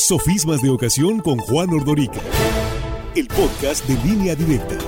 Sofismas de Ocasión con Juan Ordorica. El podcast de línea directa.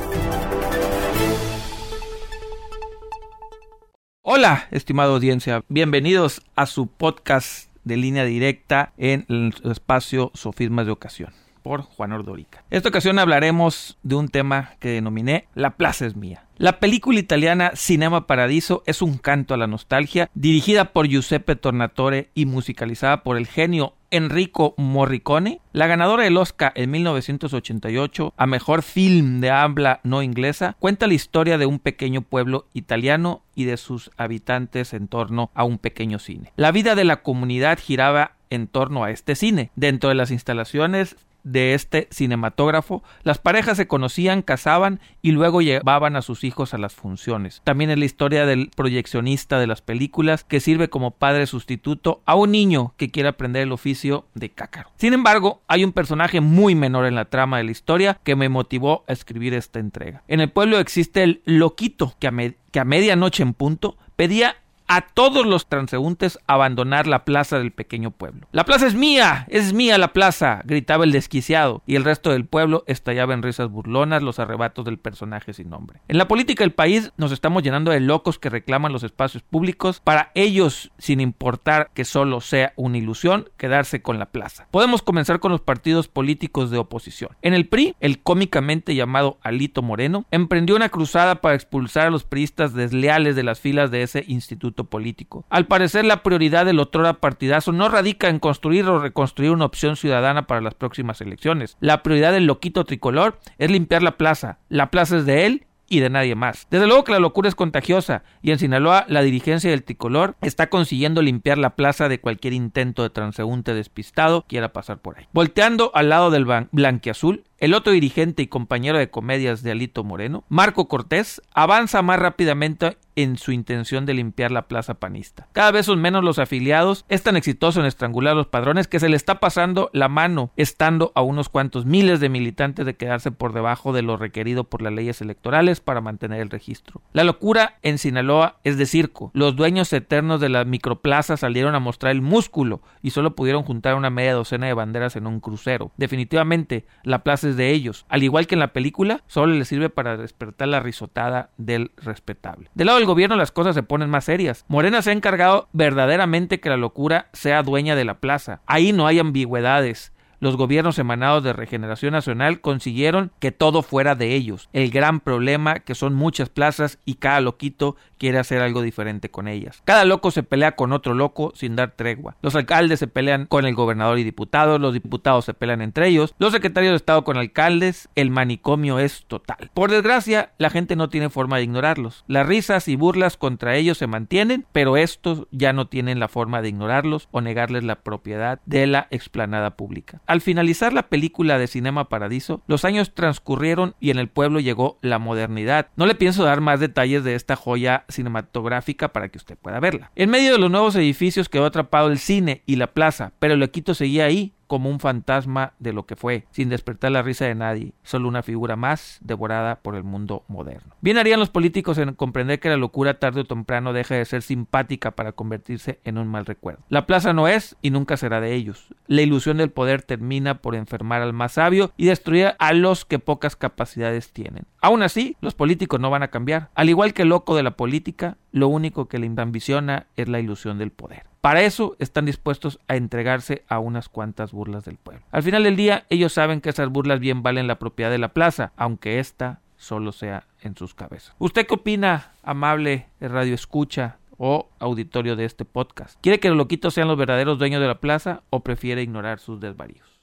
Hola, estimada audiencia. Bienvenidos a su podcast de línea directa en el espacio Sofismas de Ocasión por Juan Ordorica. Esta ocasión hablaremos de un tema que denominé La plaza es mía. La película italiana Cinema Paradiso es un canto a la nostalgia, dirigida por Giuseppe Tornatore y musicalizada por el genio Enrico Morricone, la ganadora del Oscar en 1988 a mejor film de habla no inglesa, cuenta la historia de un pequeño pueblo italiano y de sus habitantes en torno a un pequeño cine. La vida de la comunidad giraba en torno a este cine. Dentro de las instalaciones de este cinematógrafo, las parejas se conocían, casaban y luego llevaban a sus hijos a las funciones. También es la historia del proyeccionista de las películas que sirve como padre sustituto a un niño que quiere aprender el oficio de cácaro. Sin embargo, hay un personaje muy menor en la trama de la historia que me motivó a escribir esta entrega. En el pueblo existe el loquito que a, que a medianoche en punto pedía a todos los transeúntes abandonar la plaza del pequeño pueblo. La plaza es mía, es mía la plaza, gritaba el desquiciado, y el resto del pueblo estallaba en risas burlonas los arrebatos del personaje sin nombre. En la política del país nos estamos llenando de locos que reclaman los espacios públicos para ellos, sin importar que solo sea una ilusión, quedarse con la plaza. Podemos comenzar con los partidos políticos de oposición. En el PRI, el cómicamente llamado Alito Moreno emprendió una cruzada para expulsar a los priistas desleales de las filas de ese instituto político. Al parecer, la prioridad del otrora partidazo no radica en construir o reconstruir una opción ciudadana para las próximas elecciones. La prioridad del loquito tricolor es limpiar la plaza. La plaza es de él y de nadie más. Desde luego que la locura es contagiosa y en Sinaloa la dirigencia del tricolor está consiguiendo limpiar la plaza de cualquier intento de transeúnte despistado quiera pasar por ahí. Volteando al lado del blanquiazul, el otro dirigente y compañero de comedias de Alito Moreno, Marco Cortés, avanza más rápidamente en su intención de limpiar la plaza panista. Cada vez son menos los afiliados, es tan exitoso en estrangular los padrones que se le está pasando la mano, estando a unos cuantos miles de militantes de quedarse por debajo de lo requerido por las leyes electorales para mantener el registro. La locura en Sinaloa es de circo. Los dueños eternos de la microplaza salieron a mostrar el músculo y solo pudieron juntar una media docena de banderas en un crucero. Definitivamente, la plaza de ellos. Al igual que en la película, solo les sirve para despertar la risotada del respetable. Del lado del gobierno las cosas se ponen más serias. Morena se ha encargado verdaderamente que la locura sea dueña de la plaza. Ahí no hay ambigüedades los gobiernos emanados de Regeneración Nacional consiguieron que todo fuera de ellos. El gran problema que son muchas plazas y cada loquito quiere hacer algo diferente con ellas. Cada loco se pelea con otro loco sin dar tregua. Los alcaldes se pelean con el gobernador y diputados, los diputados se pelean entre ellos, los secretarios de Estado con alcaldes, el manicomio es total. Por desgracia, la gente no tiene forma de ignorarlos. Las risas y burlas contra ellos se mantienen, pero estos ya no tienen la forma de ignorarlos o negarles la propiedad de la explanada pública. Al finalizar la película de Cinema Paradiso, los años transcurrieron y en el pueblo llegó la modernidad. No le pienso dar más detalles de esta joya cinematográfica para que usted pueda verla. En medio de los nuevos edificios quedó atrapado el cine y la plaza, pero el equito seguía ahí, como un fantasma de lo que fue, sin despertar la risa de nadie, solo una figura más devorada por el mundo moderno. Bien harían los políticos en comprender que la locura tarde o temprano deja de ser simpática para convertirse en un mal recuerdo. La plaza no es y nunca será de ellos. La ilusión del poder termina por enfermar al más sabio y destruir a los que pocas capacidades tienen. Aún así, los políticos no van a cambiar. Al igual que el loco de la política, lo único que le ambiciona es la ilusión del poder. Para eso están dispuestos a entregarse a unas cuantas burlas del pueblo. Al final del día, ellos saben que esas burlas bien valen la propiedad de la plaza, aunque ésta solo sea en sus cabezas. ¿Usted qué opina, amable radio escucha o auditorio de este podcast? ¿Quiere que los loquitos sean los verdaderos dueños de la plaza o prefiere ignorar sus desvaríos?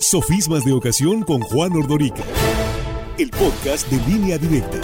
Sofismas de ocasión con Juan Ordorica. El podcast de línea directa.